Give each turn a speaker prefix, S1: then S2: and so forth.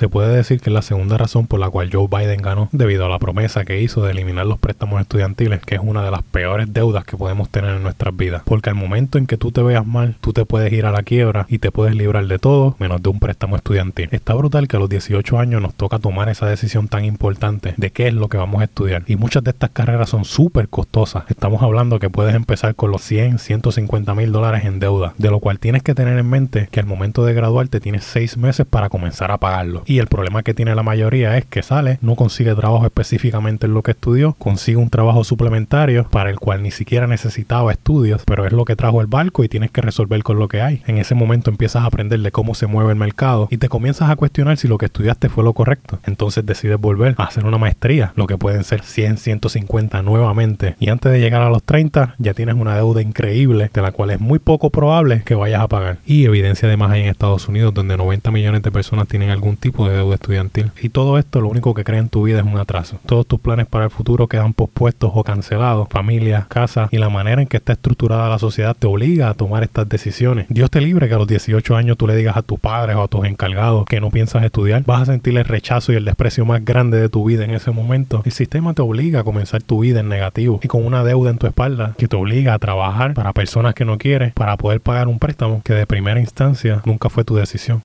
S1: Se puede decir que es la segunda razón por la cual Joe Biden ganó debido a la promesa que hizo de eliminar los préstamos estudiantiles, que es una de las peores deudas que podemos tener en nuestras vidas. Porque al momento en que tú te veas mal, tú te puedes ir a la quiebra y te puedes librar de todo menos de un préstamo estudiantil. Está brutal que a los 18 años nos toca tomar esa decisión tan importante de qué es lo que vamos a estudiar. Y muchas de estas carreras son súper costosas. Estamos hablando que puedes empezar con los 100, 150 mil dólares en deuda, de lo cual tienes que tener en mente que al momento de graduarte tienes 6 meses para comenzar a pagarlo. Y el problema que tiene la mayoría es que sale, no consigue trabajo específicamente en lo que estudió, consigue un trabajo suplementario para el cual ni siquiera necesitaba estudios, pero es lo que trajo el barco y tienes que resolver con lo que hay. En ese momento empiezas a aprender de cómo se mueve el mercado y te comienzas a cuestionar si lo que estudiaste fue lo correcto. Entonces decides volver a hacer una maestría, lo que pueden ser 100, 150 nuevamente. Y antes de llegar a los 30 ya tienes una deuda increíble de la cual es muy poco probable que vayas a pagar. Y evidencia además hay en Estados Unidos donde 90 millones de personas tienen algún tipo de deuda estudiantil. Y todo esto lo único que crea en tu vida es un atraso. Todos tus planes para el futuro quedan pospuestos o cancelados. Familia, casa y la manera en que está estructurada la sociedad te obliga a tomar estas decisiones. Dios te libre que a los 18 años tú le digas a tus padres o a tus encargados que no piensas estudiar. Vas a sentir el rechazo y el desprecio más grande de tu vida en ese momento. El sistema te obliga a comenzar tu vida en negativo y con una deuda en tu espalda que te obliga a trabajar para personas que no quieres para poder pagar un préstamo que de primera instancia nunca fue tu decisión.